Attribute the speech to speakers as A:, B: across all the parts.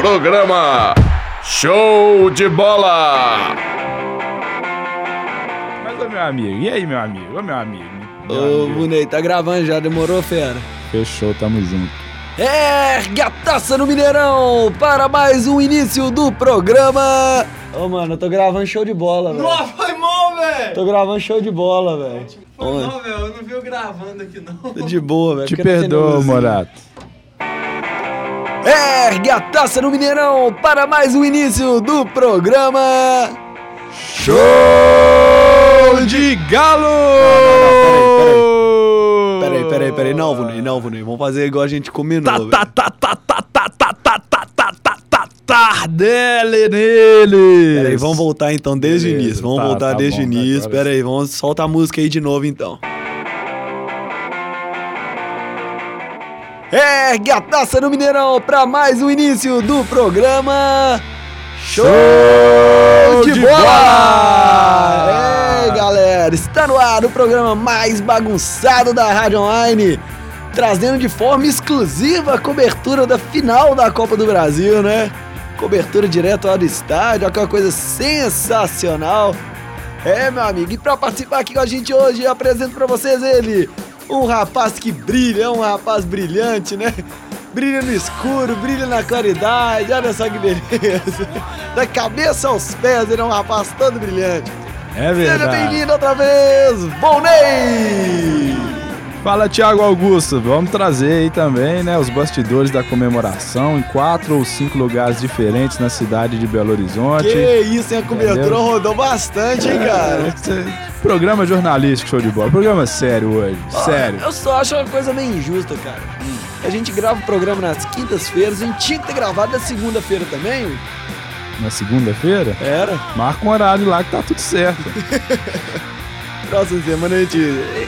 A: Programa Show de Bola!
B: Mas, ô meu amigo, e aí, meu amigo? Ô meu amigo. Meu
C: Ô,
B: amigo.
C: Bunei, tá gravando já, demorou, fera?
B: Fechou, tamo junto.
C: Ergue a taça no Mineirão para mais um início do programa. Ô, mano, eu tô gravando show de bola, velho.
D: Nossa, foi mal, velho!
C: Tô gravando show de bola, velho.
D: Foi mal, velho. Eu não vi eu gravando aqui, não.
C: Tô de boa, velho.
B: Te perdoa. Morato.
C: Ergue a taça no Mineirão para mais um início do programa.
B: Show de Galo!
C: Peraí, peraí, peraí. Não, Vunei, não, Vunei. Vamos fazer igual a gente combinou,
B: Tá, tá, tá, tá, tá, tá, tá, tá, tá, tá, tá, tá, Tardelli neles!
C: Peraí, vamos voltar então desde o início. Vamos
B: tá,
C: voltar
B: tá
C: desde o início. Peraí, vamos soltar a música aí de novo então. Ergue a taça no Mineirão para mais um início do programa. Show de,
B: de
C: bola!
B: bola!
C: É, galera, está no ar o programa mais bagunçado da Rádio Online, trazendo de forma exclusiva a cobertura da final da Copa do Brasil, né? Cobertura direto lá do estádio, aquela coisa sensacional. É, meu amigo, e para participar aqui com a gente hoje, eu apresento para vocês ele, um rapaz que brilha, um rapaz brilhante, né? Brilha no escuro, brilha na claridade, olha só que beleza. Da cabeça aos pés, ele é um rapaz todo brilhante.
B: É
C: Seja
B: verdade.
C: bem-vindo outra vez, Volney!
B: Fala, Thiago Augusto. Vamos trazer aí também, né, os bastidores da comemoração em quatro ou cinco lugares diferentes na cidade de Belo Horizonte.
C: Que isso, hein? A cobertura rodou bastante, hein, cara?
B: Esse Programa jornalístico, show de bola. Programa sério hoje, sério.
C: Eu só acho uma coisa meio injusta, cara. A gente grava o programa nas quintas-feiras, a gente tinha que ter gravado na segunda-feira também.
B: Na segunda-feira,
C: Era.
B: marca um horário lá que tá tudo certo.
C: Próxima semana a gente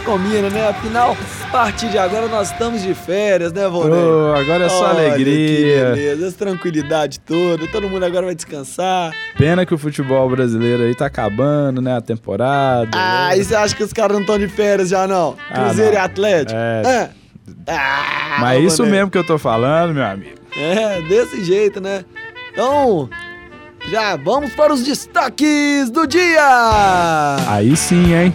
C: combina, né? Afinal, a partir de agora nós estamos de férias, né, Volney?
B: Ô, agora é só
C: Olha
B: alegria.
C: Que beleza, essa tranquilidade toda, todo mundo agora vai descansar.
B: Pena que o futebol brasileiro aí tá acabando, né? A temporada.
C: Ah, e você acha que os caras não estão de férias já não?
B: Ah,
C: Cruzeiro
B: não.
C: e Atlético?
B: É.
C: Ah. Ah,
B: Mas é isso mesmo que eu tô falando, meu amigo.
C: É, desse jeito, né? Então, já vamos para os destaques do dia!
B: Aí sim, hein?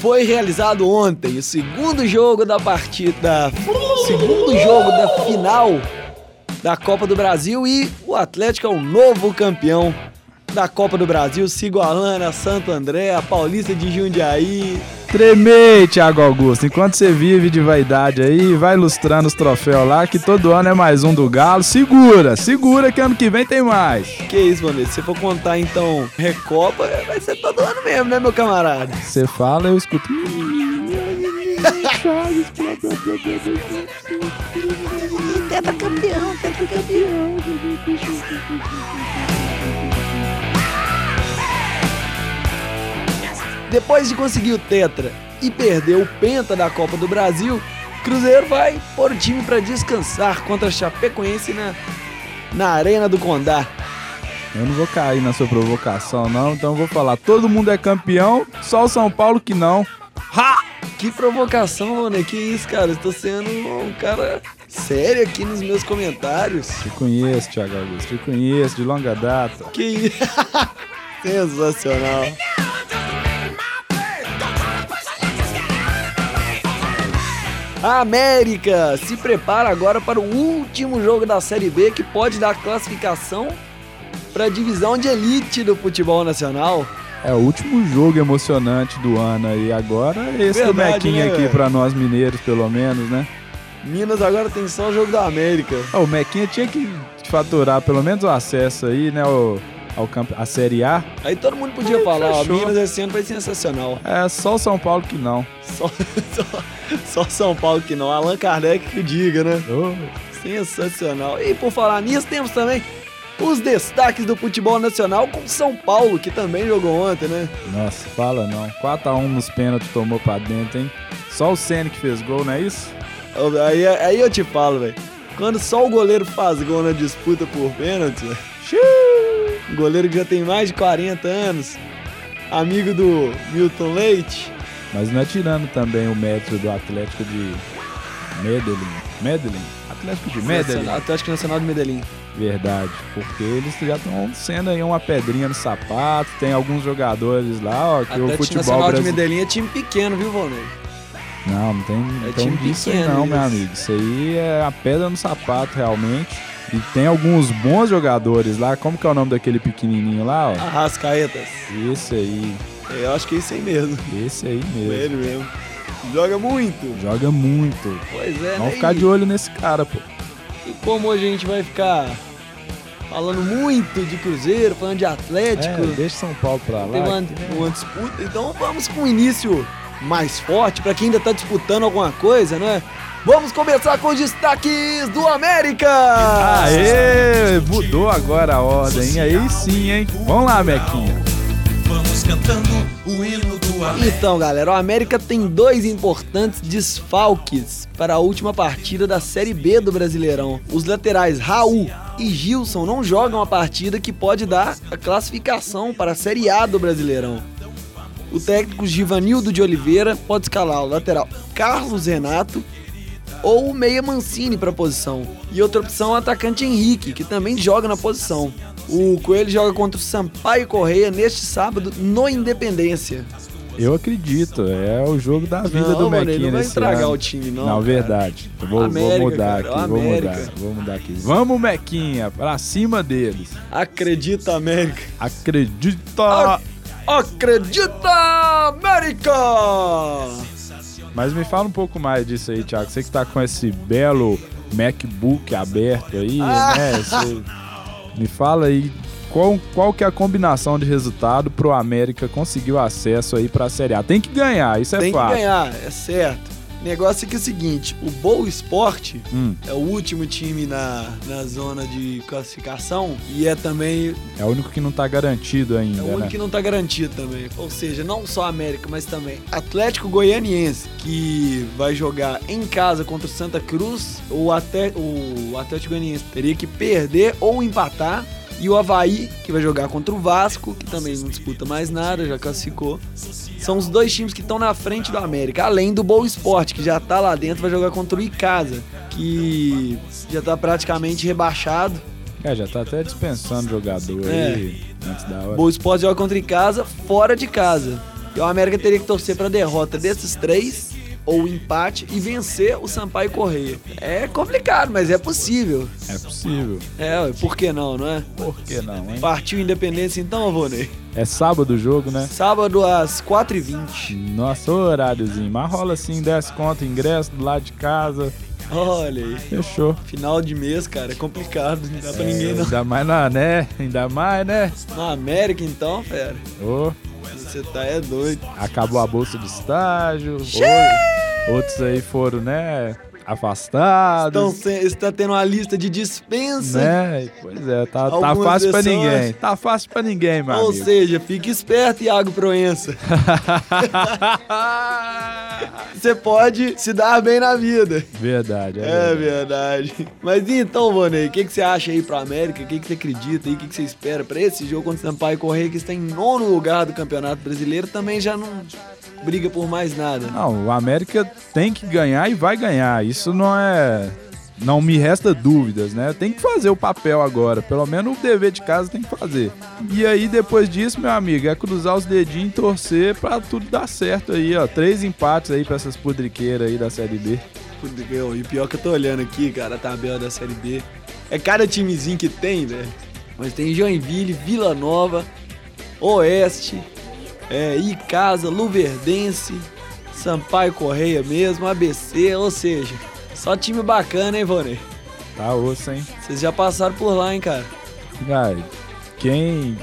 C: Foi realizado ontem o segundo jogo da partida, segundo jogo da final da Copa do Brasil e o Atlético é o novo campeão da Copa do Brasil, se igualando a Santo André, a Paulista de Jundiaí.
B: Tremei, Thiago Augusto. Enquanto você vive de vaidade aí, vai ilustrando os troféus lá, que todo ano é mais um do Galo. Segura, segura que ano que vem tem mais.
C: Que isso, mano? Se você for contar então Recopa, vai ser todo ano mesmo, né, meu camarada?
B: Você fala, eu escuto.
C: Depois de conseguir o Tetra e perder o Penta da Copa do Brasil, Cruzeiro vai pôr o time para descansar contra a Chapecoense na, na Arena do Condá.
B: Eu não vou cair na sua provocação, não, então eu vou falar. Todo mundo é campeão, só o São Paulo que não. Ha!
C: Que provocação, mano. Que isso, cara? Estou sendo um cara sério aqui nos meus comentários.
B: Te conheço, Thiago Augusto, te conheço de longa data.
C: Que isso? Sensacional. A América se prepara agora para o último jogo da Série B que pode dar classificação para a divisão de elite do futebol nacional.
B: É o último jogo emocionante do ano aí. Agora esse
C: Verdade,
B: Mequinha
C: né,
B: aqui pra nós mineiros, pelo menos, né?
C: Minas agora tem só o jogo da América.
B: Ó, o Mequinha tinha que faturar pelo menos o acesso aí, né? Ao, ao campe... a Série A.
C: Aí todo mundo podia
B: Aí,
C: falar, ó. Minas esse ano vai ser sensacional.
B: É só o São Paulo que não.
C: Só, só, só São Paulo que não. Allan Kardec que diga, né?
B: Ô,
C: Sensacional. E por falar nisso, temos também os destaques do futebol nacional com São Paulo, que também jogou ontem, né?
B: nossa, fala não. 4x1 nos pênaltis tomou pra dentro, hein? Só o Senna que fez gol, não é isso?
C: Aí, aí eu te falo, velho. Quando só o goleiro faz gol na disputa por pênalti, um goleiro que já tem mais de 40 anos, amigo do Milton Leite,
B: Mas não é tirando também o mérito do Atlético de, Medellín. Medellín. Atlético de Medellín.
C: Atlético Nacional de Medellín.
B: Verdade, porque eles já estão sendo aí uma pedrinha no sapato. Tem alguns jogadores lá, ó, que o
C: Atlético
B: futebol
C: Nacional de. Medellín é time pequeno, viu, Volney?
B: Não, não tem, não
C: É
B: tem
C: time
B: disso aí
C: pequeno
B: não, meu
C: isso.
B: amigo. Isso aí é a pedra no sapato, realmente. E tem alguns bons jogadores lá. Como que é o nome daquele pequenininho lá, ó?
C: Arrascaetas.
B: Esse aí,
C: Eu acho que é isso aí mesmo.
B: esse aí mesmo.
C: Ele mesmo. Joga muito.
B: Joga muito.
C: Pois é,
B: Vamos
C: né?
B: ficar de olho nesse cara, pô.
C: E como hoje a gente vai ficar falando muito de Cruzeiro, falando de Atlético,
B: É, deixa São Paulo pra lá.
C: tem uma, uma disputa, então vamos com o início mais forte para quem ainda tá disputando alguma coisa, né? Vamos começar com os destaques do América!
B: Aê! Mudou agora a ordem, hein? Aí sim, hein? Vamos lá, Mequinha.
E: Vamos cantando o hino do América.
C: Então, galera, o América tem dois importantes desfalques para a última partida da Série B do Brasileirão. Os laterais Raul e Gilson não jogam a partida que pode dar a classificação para a Série A do Brasileirão. O técnico Givanildo de Oliveira pode escalar o lateral Carlos Renato ou o meia Mancini para a posição. E outra opção é o atacante Henrique, que também joga na posição. O Coelho joga contra o Sampaio Correia neste sábado no Independência.
B: Eu acredito, é o jogo da vida
C: Não,
B: do Mequinha
C: não vai estragar
B: ano.
C: o time, não,
B: Não, verdade. Vou, vou
C: América,
B: mudar
C: cara,
B: aqui, vou mudar, vou mudar aqui. Vamos, Mequinha, pra cima deles.
C: Acredita, América.
B: Acredita!
C: Acredita, América!
B: Mas me fala um pouco mais disso aí, Thiago. Você que tá com esse belo MacBook aberto aí,
C: Ah!
B: né? Você- me fala aí qual, qual que é a combinação de resultado pro América conseguir o acesso aí pra Série A. Tem que ganhar, isso é
C: Tem que
B: fato.
C: ganhar, é certo. Negócio é que é o seguinte, o Boa Esporte
B: Hum,
C: é o último time na, na zona de classificação e é também
B: é o único que não tá garantido ainda,
C: é o único
B: né?
C: que não tá garantido também. Ou seja, não só América, mas também Atlético Goianiense, que vai jogar em casa contra o Santa Cruz, ou até o Atlético Goianiense teria que perder ou empatar. E o Havaí, que vai jogar contra o Vasco, que também não disputa mais nada, já classificou. São os dois times que estão na frente do América, além do Boa Esporte, que já tá lá dentro, vai jogar contra o Icasa, que já tá praticamente rebaixado.
B: É, já tá até dispensando jogador
C: É.
B: aí antes da hora.
C: Boa Esporte joga contra Icasa, fora de casa. E o América teria que torcer pra derrota desses três, ou empate, e vencer o Sampaio Correia. É complicado, mas é possível.
B: É possível.
C: É, por que não, não é?
B: Por que não, hein?
C: Partiu Independência então, Avonei.
B: É sábado o jogo, né?
C: Sábado às 4h20.
B: Nossa, horáriozinho. Mas rola assim, 10 conto, ingresso do lado de casa.
C: Olha aí.
B: Fechou.
C: Final de mês, cara, é complicado, não dá pra
B: É,
C: ninguém não.
B: Ainda mais na, né? Ainda mais, né?
C: Na América então, fera.
B: Ô,
C: Você tá é doido.
B: acabou a bolsa de estágio. Ô, outros aí foram, né? Afastados.
C: Então você está tendo uma lista de dispensa.
B: né? Pois é, tá, tá fácil pra
C: pessoas-
B: ninguém. Tá fácil pra ninguém, meu
C: Ou
B: amigo.
C: seja, fique esperto, Iago Proença. Você pode se dar bem na vida.
B: verdade, é,
C: É
B: verdade.
C: verdade. Mas então, Vonei, o que, que você acha aí pro América? O que, que você acredita aí? O que, que você espera pra esse jogo contra o Sampaio Correia, que está em nono lugar do Campeonato Brasileiro, também já não briga por mais nada.
B: Não, o América tem que ganhar e vai ganhar. Isso não é. Não me resta dúvidas, né? Tem que fazer o papel agora. Pelo menos o dever de casa tem que fazer. E aí, depois disso, meu amigo, é cruzar os dedinhos e torcer pra tudo dar certo aí, ó. Três empates aí pra essas podriqueiras aí da Série B.
C: Que- E pior que eu tô olhando aqui, cara, a tabela da Série B. É cada timezinho que tem, velho. Mas tem Joinville, Vila Nova, Oeste, é, Icasa, Luverdense, Sampaio Correia mesmo, ABC, ou seja, só time bacana, hein, Vonei?
B: Tá osso, hein?
C: Vocês já passaram por lá, hein, cara?
B: Ai, quem,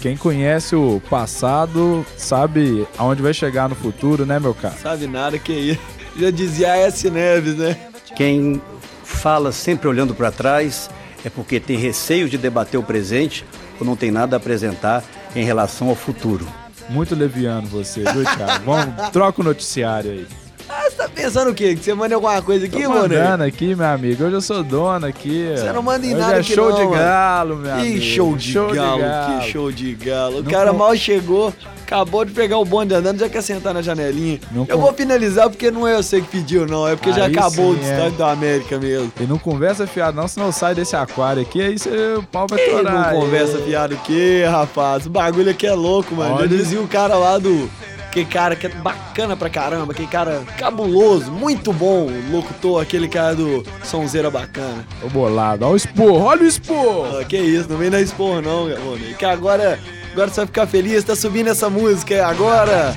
B: quem conhece o passado sabe aonde vai chegar no futuro, né, meu cara?
C: Sabe nada que aí. Já dizia S. Neves, né?
F: Quem fala sempre olhando para trás é porque tem receio de debater o presente ou não tem nada a apresentar em relação ao futuro.
B: Muito leviano você, viu, Thiago? Vamos, troca o noticiário aí.
C: Ah, você tá pensando o quê? Que você manda alguma coisa aqui,
B: Tô
C: Vonei?
B: mandando aqui, meu amigo. Hoje eu sou dono aqui.
C: Você não manda em
B: Hoje
C: nada
B: é
C: aqui
B: show
C: não,
B: de
C: mano.
B: galo, meu
C: Ih,
B: amigo.
C: show de, galo, que show de galo. O
B: Não
C: cara mal chegou, Acabou de pegar o bonde andando, já quer sentar na janelinha.
B: Não
C: eu
B: con-
C: vou finalizar porque não é você que pediu, não. É porque já
B: Aí
C: acabou
B: sim,
C: o
B: é.
C: destaque da América mesmo.
B: E não conversa fiado não, senão sai desse aquário aqui, aí cê, o pau vai torar.
C: não conversa fiado o quê, rapaz? O bagulho aqui é louco, mano. Já
B: Olha.
C: dizia o cara lá do. Que cara que é bacana pra caramba, aquele cara cabuloso, muito bom, locutor, aquele cara do Sonzeira Bacana.
B: Ô bolado, olha o esporro, olha o esporro.
C: Ah, que isso, não vem na expor não, Rony. Que agora, agora você vai ficar feliz, tá subindo essa música agora.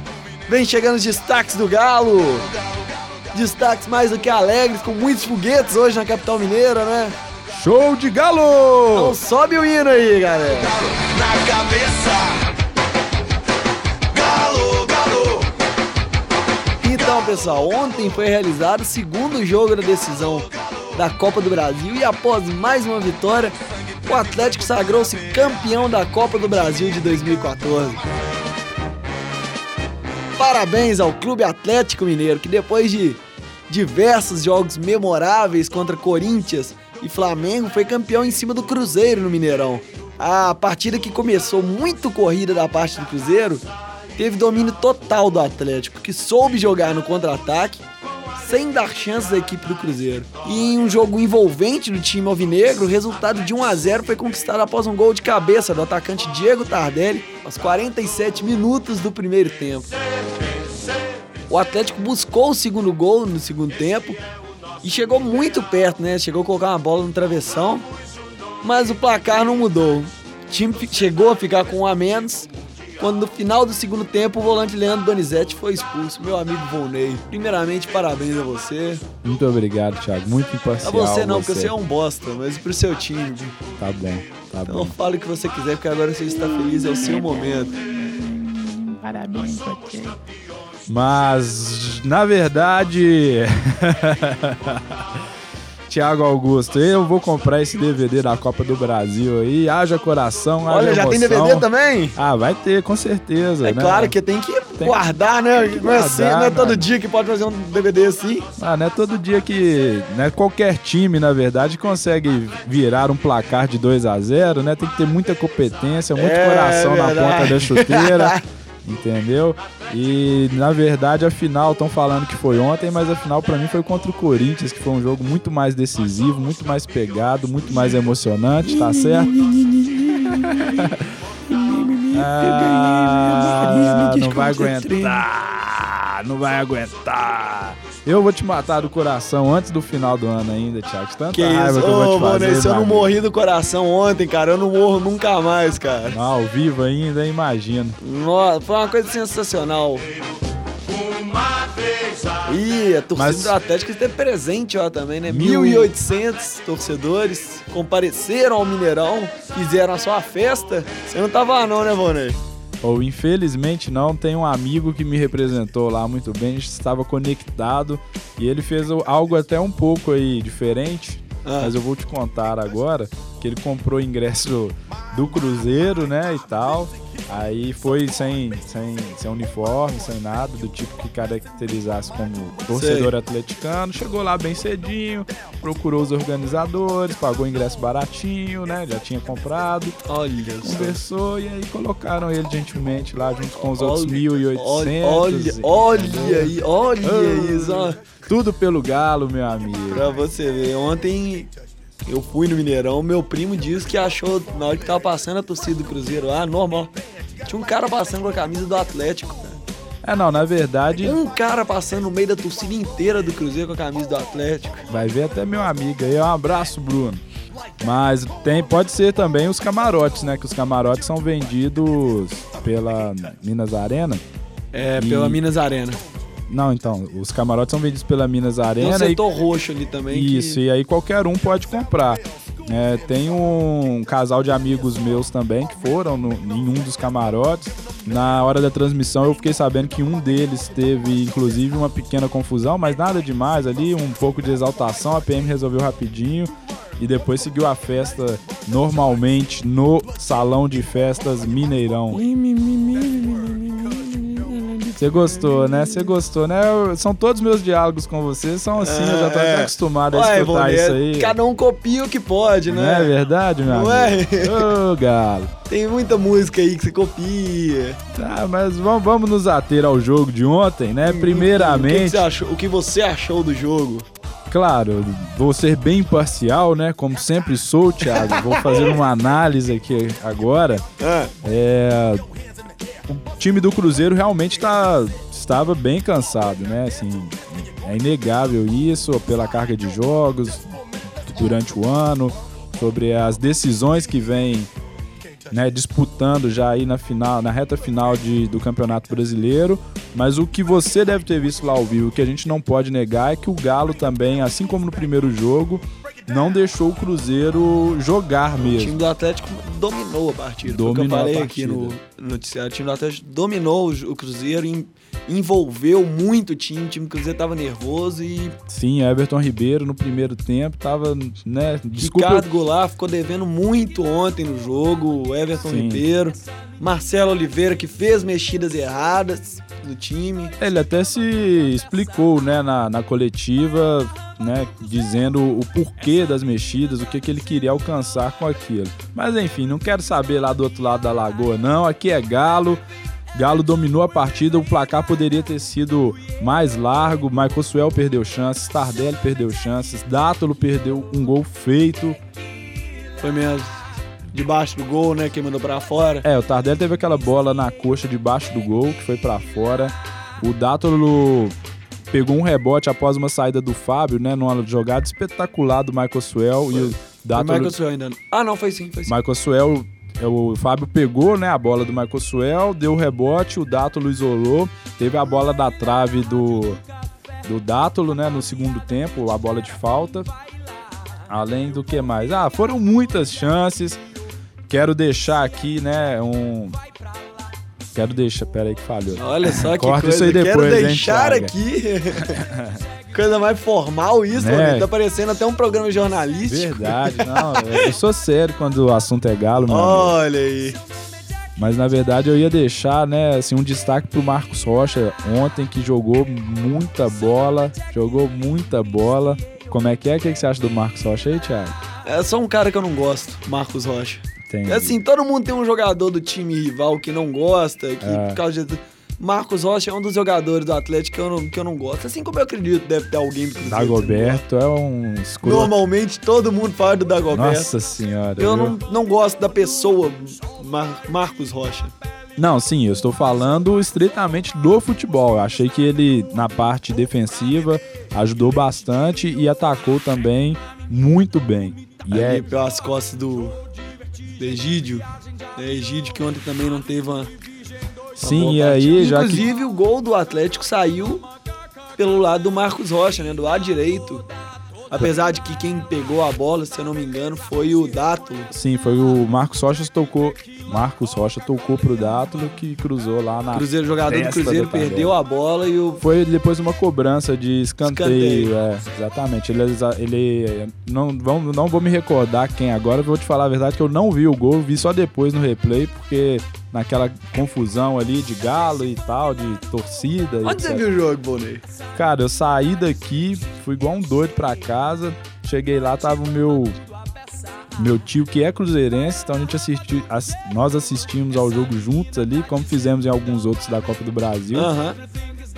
C: Vem chegando os destaques do Galo. Destaques mais do que alegres, com muitos foguetes hoje na capital mineira, né?
B: Show de
C: Então
B: galo!
C: sobe o hino aí, galera.
E: Na cabeça. Galo, galo.
C: Então, pessoal, ontem foi realizado o segundo jogo da decisão da Copa do Brasil e após mais uma vitória, o Atlético sagrou-se campeão da Copa do Brasil de 2014. Parabéns ao Clube Atlético Mineiro, que depois de diversos jogos memoráveis contra Corinthians e Flamengo, foi campeão em cima do Cruzeiro no Mineirão. A partida que começou muito corrida da parte do Cruzeiro teve domínio total do Atlético, que soube jogar no contra-ataque sem dar chances à equipe do Cruzeiro. E em um jogo envolvente do time alvinegro, o resultado de 1 a 0 foi conquistado após um gol de cabeça do atacante Diego Tardelli aos 47 minutos do primeiro tempo. O Atlético buscou o segundo gol no segundo tempo e chegou muito perto, né? Chegou a colocar uma bola no travessão, mas o placar não mudou. O time chegou a ficar com um a menos quando no final do segundo tempo o volante Leandro Donizete foi expulso. Meu amigo Volney, primeiramente parabéns a você.
B: Muito obrigado, Thiago. Muito
C: A
B: imparcial.
C: você não, porque você é um bosta, mas pro seu time.
B: Tá bom, tá
C: Então
B: bom.
C: fale o que você quiser, porque agora você está feliz, é o seu momento.
B: Mas, na verdade. Tiago Augusto, eu vou comprar esse DVD da Copa do Brasil aí. Haja coração, haja
C: Olha, já tem. DVD também?
B: Ah, vai ter, com certeza.
C: É
B: né?
C: claro que tem que
B: Tem
C: guardar, né? Não é, assim, não é todo
B: mano.
C: dia que pode fazer um DVD assim.
B: Ah, não é todo dia que. Né, qualquer time, na verdade, consegue virar um placar de 2 a 0 né? Tem que ter muita competência, muito
C: É
B: coração na
C: verdade.
B: ponta da chuteira. Entendeu? E na verdade a final estão falando que foi ontem, mas a final pra mim foi contra o Corinthians, que foi um jogo muito mais decisivo, muito mais pegado, muito mais emocionante, tá certo? Ah, não vai aguentar, não vai aguentar. Eu vou te matar do coração antes do final do ano ainda, Thiago. Tanta
C: Que
B: raiva
C: isso,
B: que eu vou te
C: mano,
B: fazer.
C: se eu não morri do coração ontem, cara, eu não morro nunca mais, cara.
B: Ao vivo ainda, imagino.
C: Nossa, foi uma coisa sensacional. E a torcida
B: Mas-
C: do Atlético esteve presente ó, também, né?
B: Mil-
C: 1.800 torcedores compareceram ao Mineirão, fizeram a sua festa. Você não tava lá não, né, Vonei?
B: Ou infelizmente não, tem um amigo que me representou lá muito bem, a gente estava conectado e ele fez algo até um pouco aí diferente,
C: Ah.
B: mas eu vou te contar agora que ele comprou ingresso do Cruzeiro, né, e tal. Aí foi sem, sem, sem uniforme, sem nada, do tipo que caracterizasse como torcedor atleticano. Chegou lá bem cedinho, procurou os organizadores, pagou ingresso baratinho, né? Já tinha comprado
C: Olha só.
B: conversou e aí colocaram ele gentilmente lá junto com os outros
C: Olha,
B: 1.800.
C: Olha, olha aí, olha
B: Ah.
C: isso.
B: Tudo pelo galo, meu amigo.
C: Pra você ver, ontem eu fui no Mineirão, meu primo disse que achou, na hora que tava passando a torcida do Cruzeiro lá, normal. Tinha um cara passando com a camisa do Atlético, cara.
B: É, não, na verdade,
C: Um cara passando no meio da torcida inteira do Cruzeiro com a camisa do Atlético.
B: vai ver até meu amigo aí. Um abraço, Bruno. Mas tem, pode ser também os camarotes, né? Que os camarotes são vendidos pela Minas Arena.
C: É,
B: E-
C: pela Minas Arena.
B: Não, então, os camarotes são vendidos pela Minas
C: Tem um
B: Arena e
C: setor roxo ali também. que-
B: Isso, e aí qualquer um pode comprar. É, tem um casal de amigos meus também que foram no- em um dos camarotes. Na hora da transmissão eu fiquei sabendo que um deles teve inclusive uma pequena confusão, mas nada demais ali, um pouco de exaltação. A PM resolveu rapidinho e depois seguiu a festa normalmente no salão de festas Mineirão. Você gostou, né? Você gostou, né? Eu- São todos meus diálogos com você, são assim, eu já tô até acostumado a
C: Ué,
B: escutar
C: Ivone,
B: isso
C: é-
B: aí.
C: Cada um copia o que pode,
B: Não é
C: né?
B: verdade, meu
C: Não
B: amigo?
C: é?
B: Ô, galo.
C: Tem muita música aí que você copia.
B: Tá, mas vamos, vamos nos ater ao jogo de ontem, né?
C: O que, que
B: Primeiramente,
C: você achou, o que você achou do jogo?
B: claro, vou ser bem imparcial, né? Como sempre sou, Thiago. Vou fazer uma análise aqui agora.
C: Ah,
B: É, o time do Cruzeiro realmente tá, estava bem cansado, né? Assim, é inegável isso pela carga de jogos durante o ano, sobre as decisões que vem né, disputando já aí na final, na reta final de, do Campeonato Brasileiro. Mas o que você deve ter visto lá ao vivo, que a gente não pode negar, é que o Galo também, assim como no primeiro jogo, não deixou o Cruzeiro jogar
C: o
B: mesmo.
C: time do Atlético dominou a partida. O que eu
B: Dominou
C: falei aqui no noticiário. O time do Atlético dominou o, o Cruzeiro, em- envolveu muito o time. O time do Cruzeiro tava nervoso e
B: Sim, Everton Ribeiro no primeiro tempo tava, né? Desculpa.
C: Ricardo Goulart ficou devendo muito ontem no jogo. O Everton
B: Sim.
C: Ribeiro. Marcelo Oliveira, que fez mexidas erradas no time.
B: Ele até se explicou, né, na, na coletiva, né, dizendo o porquê das mexidas, o que, que ele queria alcançar com aquilo. Mas enfim, não quero saber lá do outro lado da lagoa, não. Aqui é Galo. Galo dominou a partida, o placar poderia ter sido mais largo. Michael Suel perdeu chances, Tardelli perdeu chances, Dátolo perdeu um gol feito.
C: Foi mesmo. Debaixo do gol, né? Quem mandou pra fora.
B: É, o Tardelli teve aquela bola na coxa debaixo do gol, que foi pra fora. O Dátolo pegou um rebote após uma saída do Fábio, né? Numa jogada espetacular do Michael Suel. E o
C: Foi
B: Dátolo...
C: Michael Suel ainda. Ah, não, foi sim, foi sim.
B: Michael Suel... é, O Fábio pegou né, a bola do Michael Suel, deu o rebote, o Dátolo isolou. Teve a bola da trave do, do Dátolo, né? No segundo tempo, a bola de falta. Além do que mais? Ah, foram muitas chances. Quero deixar aqui, né, um... Quero deixar... Pera aí que falhou.
C: Olha só que
B: Corta
C: coisa.
B: isso aí depois,
C: Quero
B: hein,
C: deixar
B: Thiago?
C: aqui. coisa mais formal isso,
B: Né?
C: mano. Tá parecendo até um programa jornalístico.
B: Verdade, não. Eu sou sério quando o assunto é galo, amigo.
C: Olha aí.
B: Mas na verdade eu ia deixar, né, assim, um destaque pro Marcos Rocha ontem, que jogou muita bola. Jogou muita bola. Como é que é? O que que você acha do Marcos Rocha aí, Thiago?
C: É só um cara que eu não gosto, Marcos Rocha.
B: Tem.
C: Assim, todo mundo tem um jogador do time rival que não gosta, que
B: É.
C: por causa de... Marcos Rocha é um dos jogadores do Atlético que eu não, que eu não gosto. Assim como eu acredito deve ter alguém do Cruzeiro
B: Dagoberto é um escuro.
C: Normalmente todo mundo fala do Dagoberto.
B: Nossa senhora.
C: eu
B: viu?
C: não, não gosto da pessoa Mar- Marcos Rocha.
B: Não, sim, eu estou falando estritamente do futebol. Eu achei que ele, na parte defensiva, ajudou bastante e atacou também muito bem. E
C: ali
B: é,
C: pelas costas do, do Egídio. É, Egídio que ontem também não teve uma.
B: sim, e aí, já que.
C: Inclusive, o gol do Atlético saiu pelo lado do Marcos Rocha, né? Do lado direito. Apesar de que quem pegou a bola, se eu não me engano, foi o Dato.
B: Sim, foi o Marcos Rocha tocou. Marcos Rocha tocou pro Dátolo que cruzou lá na.
C: Cruzeiro, jogador do Cruzeiro,
B: do
C: perdeu a bola e o.
B: Foi depois uma cobrança de escanteio,
C: Escanteio.
B: é, exatamente. Ele, ele não, vão, não vou me recordar quem agora, vou te falar a verdade que eu não vi o gol, vi só depois no replay, porque naquela confusão ali de galo e tal, de torcida.
C: Onde você viu o jogo, Bonei?
B: Cara, eu saí daqui, fui igual um doido pra casa. Cheguei lá, tava o meu meu tio que é cruzeirense, então a gente assistiu, ass- nós assistimos ao jogo juntos ali, como fizemos em alguns outros da Copa do Brasil.
C: Aham.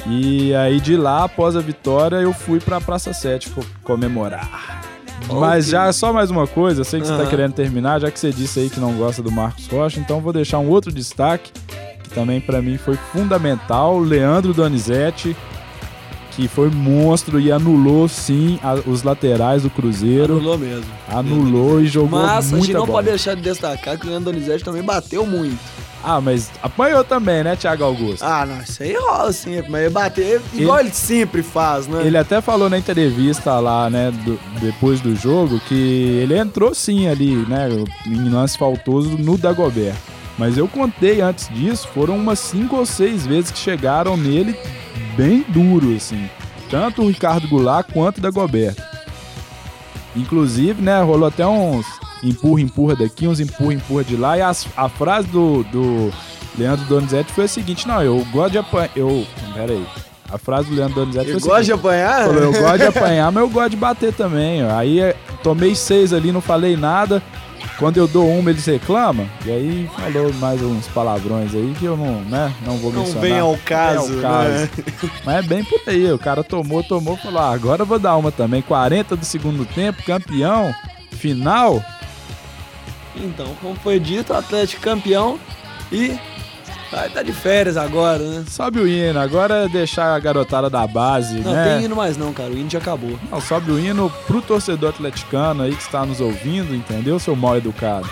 B: E aí de lá, após a vitória, eu fui pra Praça 7 co- comemorar. Mas
C: Ok.
B: já só mais uma coisa, eu sei que você tá
C: Aham.
B: querendo terminar, já que você disse aí que não gosta do Marcos Rocha, então vou deixar um outro destaque, que também pra mim foi fundamental, Leandro Donizete, que foi monstro e anulou sim a- os laterais do Cruzeiro,
C: Anulou mesmo.
B: anulou e jogou
C: Mas a gente
B: muita
C: não
B: bola.
C: pode deixar de destacar que o Leandro Donizete também bateu muito.
B: Ah, mas apanhou também, né, Thiago Augusto?
C: Ah, não, isso aí rola sempre, mas ele bater igual ele, sempre faz, né?
B: Ele até falou na entrevista lá, né, do- depois do jogo, que ele entrou sim ali, né, em lance faltoso no Dagoberto. Mas eu contei antes disso, foram umas cinco ou seis vezes que chegaram nele bem duro, assim. Tanto o Ricardo Goulart quanto o Dagoberto. Inclusive, né, rolou até uns empurra, empurra daqui, uns empurra, empurra de lá. E as- a frase do, do, Leandro Donizete foi a seguinte, não, eu gosto de apanhar. Eu. Pera aí. A frase do Leandro Donizete
C: Eu
B: foi
C: gosto de
B: seguinte,
C: apanhar?
B: falou, eu gosto de apanhar, mas eu gosto de bater também. Aí é, tomei seis ali, não falei nada. Quando eu dou uma, eles reclamam. E aí falou mais uns palavrões aí que eu não, né, não vou
C: Não
B: mencionar.
C: vem ao
B: Não
C: caso,
B: vem ao caso.
C: né?
B: Mas é bem por aí. O cara tomou, tomou, falou: ah, agora eu vou dar uma também. 40 do segundo tempo, campeão, final.
C: Então, como foi dito, o Atlético campeão e vai estar de férias agora, né?
B: Sobe o hino. Agora é deixar a garotada da base,
C: Não
B: né?
C: tem hino mais não, cara. O hino já acabou.
B: Não, sobe o hino pro torcedor atleticano aí que está nos ouvindo, entendeu, seu mal educado?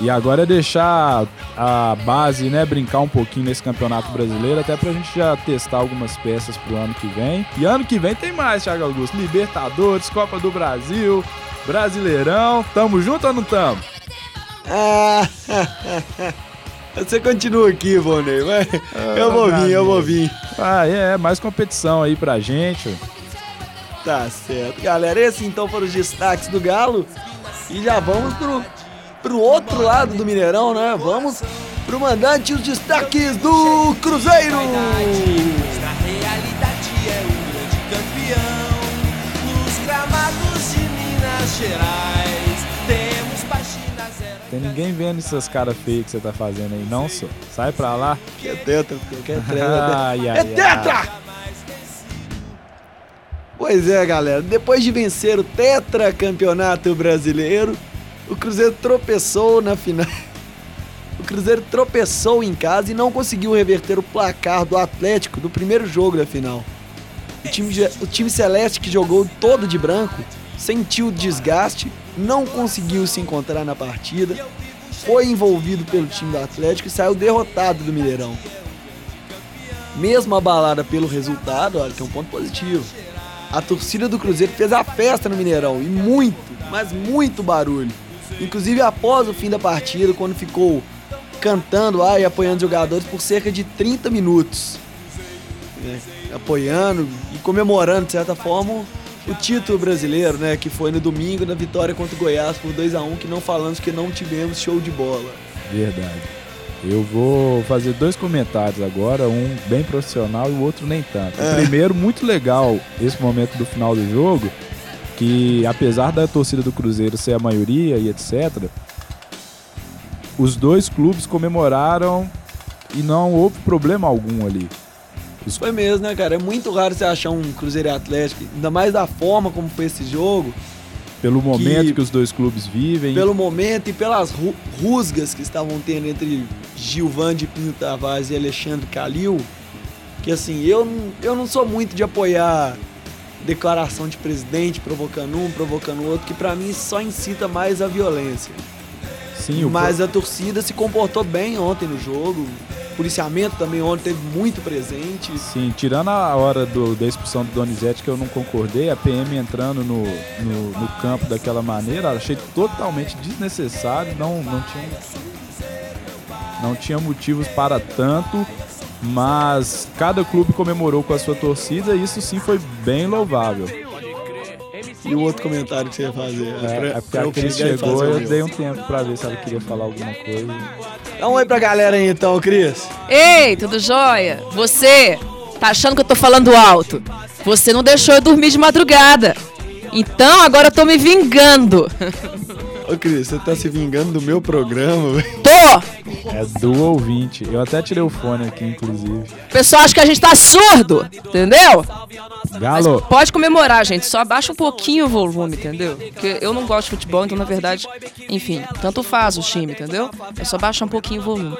B: E agora é deixar a base, né, brincar um pouquinho nesse campeonato brasileiro, até pra gente já testar algumas peças pro ano que vem. E ano que vem tem mais, Thiago Augusto. Libertadores, Copa do Brasil, Brasileirão. Tamo junto ou não tamo?
C: Ah, você continua aqui, Vonei. vai. Eu vou vir, eu vou vir.
B: Ah, é, mais competição aí pra gente.
C: Tá certo. Galera, esses então foram os destaques do Galo. E já vamos pro, pro outro lado do Mineirão, né? Vamos pro mandante os destaques do Cruzeiro.
E: Na realidade é um grande campeão. Nos gramados de Minas Gerais.
B: Tem ninguém vendo essas caras feias que você tá fazendo aí, não, só. Sai pra lá.
C: Que é tetra, que é tetra.
B: Ai, ai,
C: É tetra! Pois é, galera. Depois de vencer o Tetra Campeonato Brasileiro, o Cruzeiro tropeçou na final. O Cruzeiro tropeçou em casa e não conseguiu reverter o placar do Atlético do primeiro jogo da final. O time, o time celeste que jogou todo de branco sentiu desgaste, não conseguiu se encontrar na partida, foi envolvido pelo time do Atlético e saiu derrotado do Mineirão. Mesmo abalada pelo resultado, olha que é um ponto positivo. A torcida do Cruzeiro fez a festa no Mineirão e muito, mas muito barulho. Inclusive após o fim da partida, quando ficou cantando lá e apoiando os jogadores por cerca de 30 minutos. né, Apoiando e comemorando, de certa forma, o título brasileiro, né? Que foi no domingo, na vitória contra o Goiás por 2 a 1 que não falamos que não tivemos show de bola.
B: Verdade. Eu vou fazer dois comentários agora, um bem profissional e o outro nem tanto. O primeiro, muito legal esse momento do final do jogo, que apesar da torcida do Cruzeiro ser a maioria e etc., os dois clubes comemoraram e não houve problema algum ali.
C: Foi mesmo, né, cara? É muito raro você achar um Cruzeiro e Atlético, ainda mais da forma como foi esse jogo,
B: Pelo momento que, os dois clubes vivem.
C: pelo momento e pelas ru- rusgas que estavam tendo entre Gilvan de Pinto Tavares e Alexandre Calil, que assim, eu, não- eu não sou muito de apoiar declaração de presidente provocando um, provocando o outro, que pra mim só incita mais a violência.
B: Sim, o
C: Mas a torcida se comportou bem ontem no jogo, policiamento também ontem teve muito presente.
B: Sim, tirando a hora do, da expulsão do Donizete, que eu não concordei, a PM entrando no, no, no campo daquela maneira, achei totalmente desnecessário, não, não, tinha, não tinha motivos para tanto, mas cada clube comemorou com a sua torcida e isso sim foi bem louvável.
C: E o outro comentário que você ia fazer?
B: É,
C: pra-
B: é porque a Cris
C: e
B: chegou, eu dei um tempo pra ver se ela queria falar alguma coisa.
C: Dá um oi pra galera aí então, Cris.
G: Ei, tudo jóia? Você tá achando que eu tô falando alto? Você não deixou eu dormir de madrugada. Então agora eu tô me vingando.
C: Ô, Cris, você tá se vingando do meu programa, velho?
G: Tô!
B: É do ouvinte. Eu até tirei o fone aqui, inclusive.
G: O pessoal acha que a gente tá surdo, entendeu?
B: Galo,
G: Pode comemorar, gente. Só abaixa um pouquinho o volume, entendeu? Porque eu não gosto de futebol, então na verdade, enfim, tanto faz o time, entendeu? É só baixar um pouquinho o volume.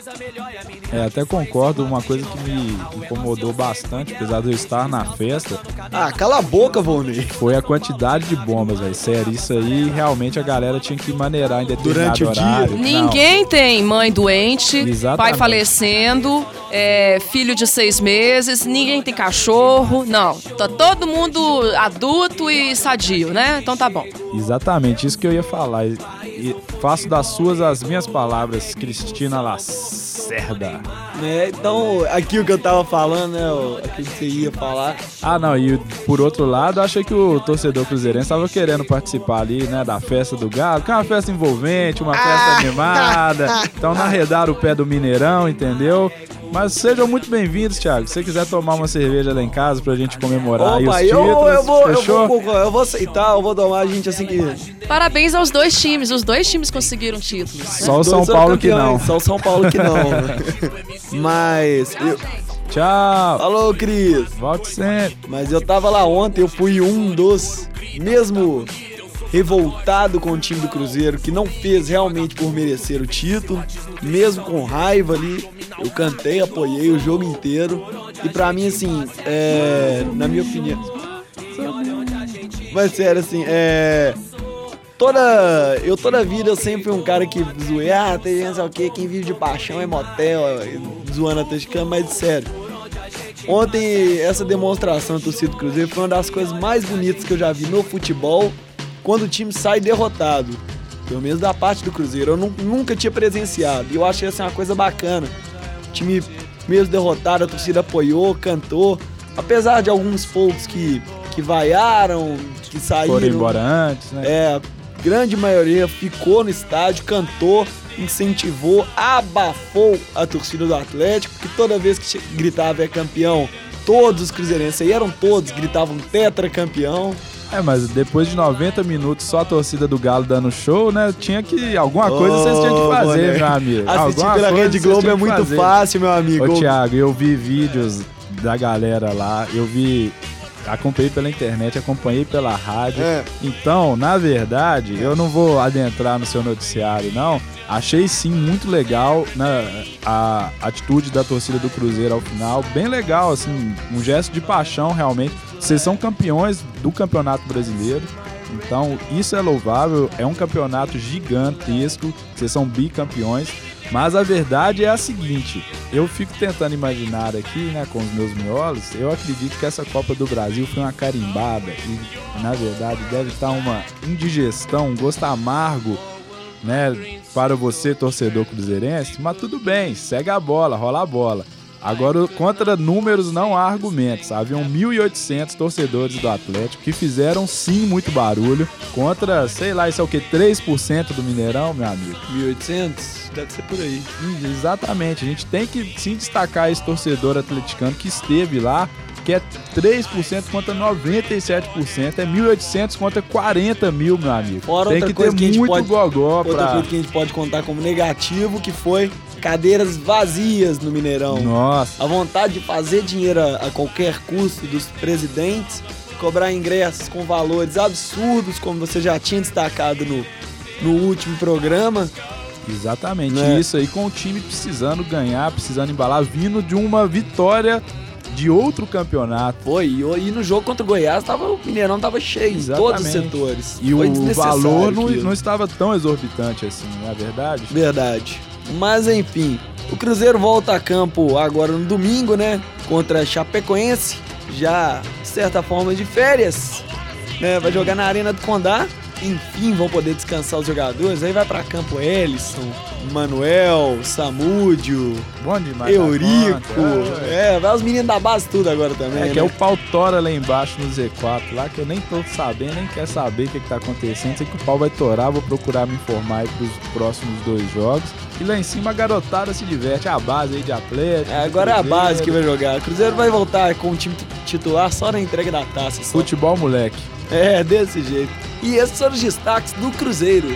B: é, até concordo, uma coisa que me incomodou bastante, apesar de eu estar na festa,
C: Ah, cala a boca, Volney.
B: foi a quantidade de bombas, velho. Sério, isso aí realmente a galera tinha que maneirar em determinado
C: Durante o dia?
B: horário. Não,
G: Ninguém tem mãe doente,
B: Exatamente.
G: pai falecendo, é, filho de seis meses, ninguém tem cachorro. Não, tá todo mundo adulto e sadio, né? Então tá bom.
B: Exatamente, isso que eu ia falar. E, e faço das suas as minhas palavras, Cristina Lacerda. Lacerda.
C: né? Então, aqui o que eu tava falando, né? o- Aquilo que você ia falar.
B: Ah, não, e por outro lado, achei que o torcedor cruzeirense estava querendo participar ali, né, da festa do Galo, que é uma festa envolvente, uma festa animada. Então não arredaram o pé do Mineirão, entendeu? Mas sejam muito bem-vindos, Thiago. Se você quiser tomar uma cerveja lá em casa pra gente comemorar aí os
C: Opa,
B: títulos,
C: eu, eu, vou, eu,
B: fechou?
C: vou, eu vou aceitar, eu vou tomar a gente assim que.
G: Parabéns aos dois times. Os dois times conseguiram títulos.
B: Só o São Paulo que não.
C: Só o São Paulo que não. Mas. eu-
B: Tchau.
C: Alô, Cris.
B: Volte sempre.
C: Mas eu tava lá ontem, eu fui um dos, mesmo revoltado com o time do Cruzeiro, que não fez realmente por merecer o título, mesmo com raiva ali, eu cantei, apoiei o jogo inteiro. E pra mim, assim, é, na minha opinião. Mas sério, assim, é. Toda. Eu toda vida eu sempre fui um cara que zoei, ah, tem gente, o quê, quem vive de paixão é motel, zoando atleticano, mas sério. Ontem, essa demonstração do torcida do Cruzeiro foi uma das coisas mais bonitas que eu já vi no futebol, quando o time sai derrotado. Pelo menos da parte do Cruzeiro. Eu nu- nunca tinha presenciado. E eu achei essa uma coisa bacana. O time, mesmo derrotado, a torcida apoiou, cantou. Apesar de alguns poucos que, que vaiaram, que saíram.
B: Foram embora antes, né?
C: É, a grande maioria ficou no estádio, cantou, incentivou, abafou a torcida do Atlético, que toda vez que gritava é campeão, todos os cruzeirenses aí eram todos, gritavam tetracampeão.
B: É, mas depois de 90 minutos só a torcida do Galo dando show, né? Tinha que. Alguma coisa vocês tinham que fazer,
C: boné.
B: meu amigo.
C: Assistir
B: Alguma
C: pela Rede Globo é muito
B: fazer.
C: fácil, meu amigo.
B: Ô, Thiago, eu vi vídeos da galera lá, eu vi. Acompanhei pela internet, acompanhei pela rádio.
C: É.
B: Então, na verdade, eu não vou adentrar no seu noticiário, não. Achei sim muito legal né, a atitude da torcida do Cruzeiro ao final. Bem legal, assim, um gesto de paixão realmente. Vocês são campeões do Campeonato Brasileiro. Então, isso é louvável, é um campeonato gigantesco, vocês são bicampeões, mas a verdade é a seguinte, eu fico tentando imaginar aqui, né, com os meus miolos, eu acredito que essa Copa do Brasil foi uma carimbada e, na verdade, deve estar uma indigestão, um gosto amargo, né, para você, torcedor cruzeirense, mas tudo bem, segue a bola, rola a bola. Agora, contra números não há argumentos. Haviam 1.800 torcedores do Atlético que fizeram sim muito barulho. Contra, sei lá, isso é o que? 3% do Mineirão, meu amigo?
C: 1800? Deve ser por aí.
B: Hum, Exatamente. A gente tem que sim destacar esse torcedor atleticano que esteve lá, que é 3% contra 97%. É 1.800 contra 40 mil, meu amigo.
C: Fora
B: tem
C: outra
B: que ter
C: que
B: muito
C: pode-
B: gogó
C: Outra
B: pra...
C: coisa que a gente pode contar como negativo, que foi cadeiras vazias no Mineirão.
B: Nossa.
C: A vontade de fazer dinheiro a, a qualquer custo dos presidentes, cobrar ingressos com valores absurdos, como você já tinha destacado no, no último programa.
B: Exatamente,
C: Né?
B: isso aí com o time precisando ganhar, precisando embalar, vindo de uma vitória de outro campeonato.
C: Foi, e, e no jogo contra o Goiás, tava, o Mineirão tava cheio, em todos os
B: Exatamente.
C: setores.
B: E
C: Foi
B: o valor não, não estava tão exorbitante assim, não é verdade?
C: Verdade. Mas enfim, o Cruzeiro volta a campo agora no domingo, né? Contra a Chapecoense, já de certa forma de férias, né? Vai jogar na Arena do Condá. Enfim, vão poder descansar os jogadores. Aí vai pra campo Ellison, Manuel, Samúdio,
B: Bom demais. da
C: Eurico.
B: É,
C: vai os meninos da base tudo agora também.
B: é que
C: né?
B: é o pau tora lá embaixo no Z4, lá que eu nem tô sabendo, nem quero saber o que, que tá acontecendo. Sei que o pau vai torar, vou procurar me informar aí pros próximos dois jogos. E lá em cima a garotada se diverte, a base aí de Atlético.
C: É, agora é a base que vai jogar. O Cruzeiro vai voltar com o time titular só na entrega da taça. Só.
B: Futebol moleque.
C: É, desse jeito. E esses são os destaques do Cruzeiro.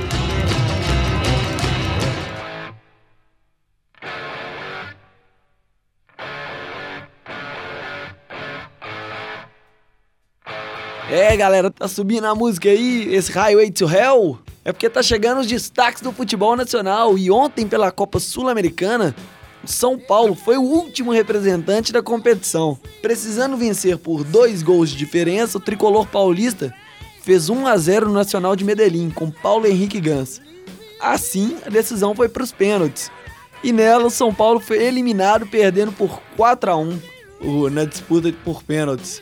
C: É, galera, tá subindo a música aí, esse Highway to Hell? É porque tá chegando os destaques do futebol nacional e ontem pela Copa Sul-Americana, São Paulo foi o último representante da competição. Precisando vencer por dois gols de diferença, o tricolor paulista fez 1 a 0 no Nacional de Medellín com Paulo Henrique Gans. Assim, a decisão foi para os pênaltis. E nela, o São Paulo foi eliminado perdendo por 4 a 1 o- na disputa por pênaltis.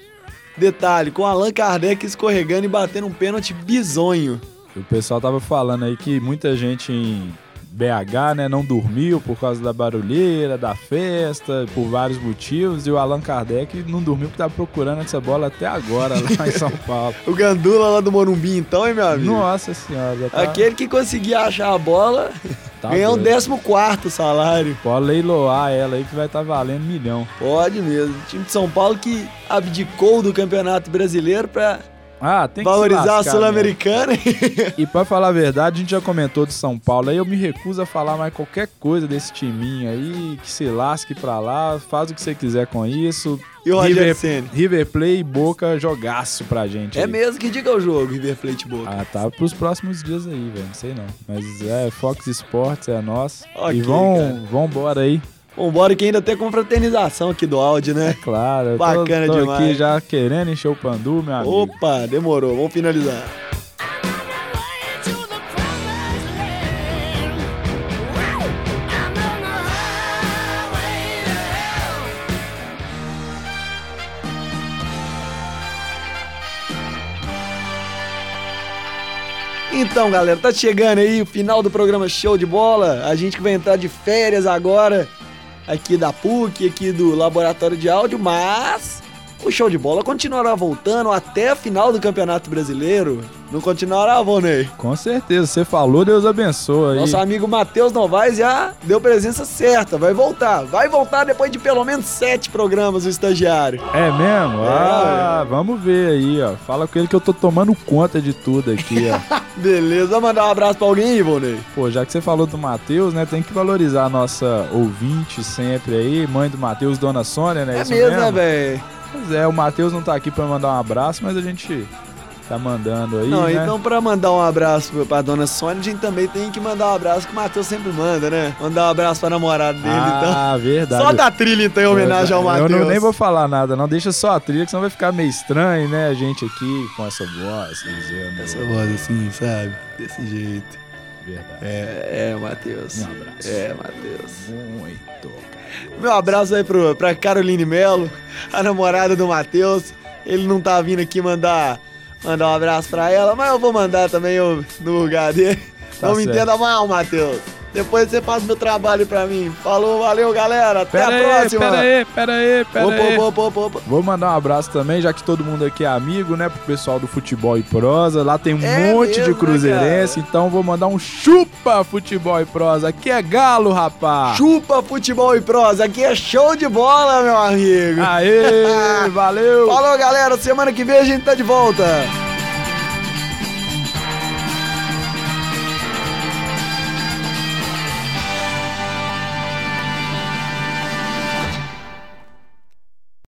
C: Detalhe, com Allan Kardec escorregando e batendo um pênalti bizonho.
B: O pessoal tava falando aí que muita gente em- BH, né, não dormiu por causa da barulheira, da festa, por vários motivos, e o Allan Kardec não dormiu porque tá procurando essa bola até agora lá em São Paulo.
C: O Gandula lá do Morumbi, então, hein, meu amigo?
B: Nossa senhora, tá,
C: Aquele que conseguia achar a bola
B: tá
C: ganhar um
B: doido.
C: 14 salário.
B: Pode leiloar ela aí que vai estar valendo milhão.
C: Pode mesmo. O time de São Paulo que abdicou do Campeonato Brasileiro pra
B: Ah, tem que se
C: valorizar a
B: lascar
C: Sul-Americana.
B: E pra falar a verdade, a gente já comentou de São Paulo, aí eu me recuso a falar mais qualquer coisa desse timinho aí, que se lasque pra lá, faz o que você quiser com isso.
C: E o
B: River? River Play e Boca jogaço pra gente.
C: É
B: aí.
C: mesmo, que diga o jogo, River Plate Boca.
B: Ah, tá pros próximos dias aí, velho. Não sei não. Mas é, Fox Sports é nosso.
C: Ok,
B: e vão,
C: cara.
B: vão embora aí.
C: Vambora que ainda tem confraternização aqui do áudio, né?
B: Claro, eu tô-
C: Bacana
B: tô, aqui
C: demais.
B: já querendo encher o pandu, meu amigo.
C: Opa, demorou. Vamos finalizar. Então, galera, tá chegando aí o final do programa Show de Bola. A gente que vai entrar de férias agora, aqui da PUC, aqui do Laboratório de Áudio, mas o Show de Bola continuará voltando até a final do Campeonato Brasileiro. Não continuará, Vonei?
B: Com certeza, você falou, Deus abençoe aí.
C: Nosso amigo Matheus Novaes já deu presença certa, vai voltar. Vai voltar depois de pelo menos sete programas, o estagiário.
B: É mesmo?
C: É,
B: ah, vamos ver aí, ó. Fala com ele que eu tô tomando conta de tudo aqui, ó.
C: Beleza, vai mandar um abraço pra alguém aí, Vonei?
B: Pô, já que você falou do Matheus, né, tem que valorizar a nossa ouvinte sempre aí, mãe do Matheus, Dona Sônia, né?
C: É mesmo, né, velho?
B: Pois é, o Matheus não tá aqui pra mandar um abraço, mas a gente tá mandando aí,
C: Não,
B: né?
C: então pra mandar um abraço pra dona Sônia, a gente também tem que mandar um abraço que o Matheus sempre manda, né? Mandar um abraço pra namorada dele, então.
B: Ah, verdade.
C: Só da trilha, então, em homenagem ao
B: Eu
C: Matheus.
B: não, nem vou falar nada, não. Deixa só a trilha, que senão vai ficar meio estranho, né? A gente aqui com essa voz, dizendo.
C: Essa voz assim, sabe? Desse jeito.
B: Verdade.
C: É, é, Matheus.
B: Um abraço.
C: É, Matheus.
B: Muito.
C: Meu abraço aí pro, pra Caroline Melo, a namorada do Matheus. Ele não tá vindo aqui mandar, mandar um abraço pra ela, mas eu vou mandar também eu, no lugar dele.
B: Tá
C: não me
B: certo.
C: entenda mal, Matheus. Depois você passa meu trabalho pra mim. Falou, valeu, galera. Até
B: Pera
C: a
B: aí,
C: próxima.
B: pera aí, pera aí, pera
C: Opa,
B: aí.
C: opa, opa, opa.
B: Vou mandar um abraço também, já que todo mundo aqui é amigo, né? Pro pessoal do futebol e prosa. Lá tem um
C: É
B: monte
C: mesmo,
B: de
C: né,
B: cruzeirense, então vou mandar um chupa futebol e prosa. Aqui é galo, rapaz.
C: Chupa futebol e prosa. Aqui é show de bola, meu amigo.
B: Aê, valeu.
C: Falou, galera. Semana que vem a gente tá de volta.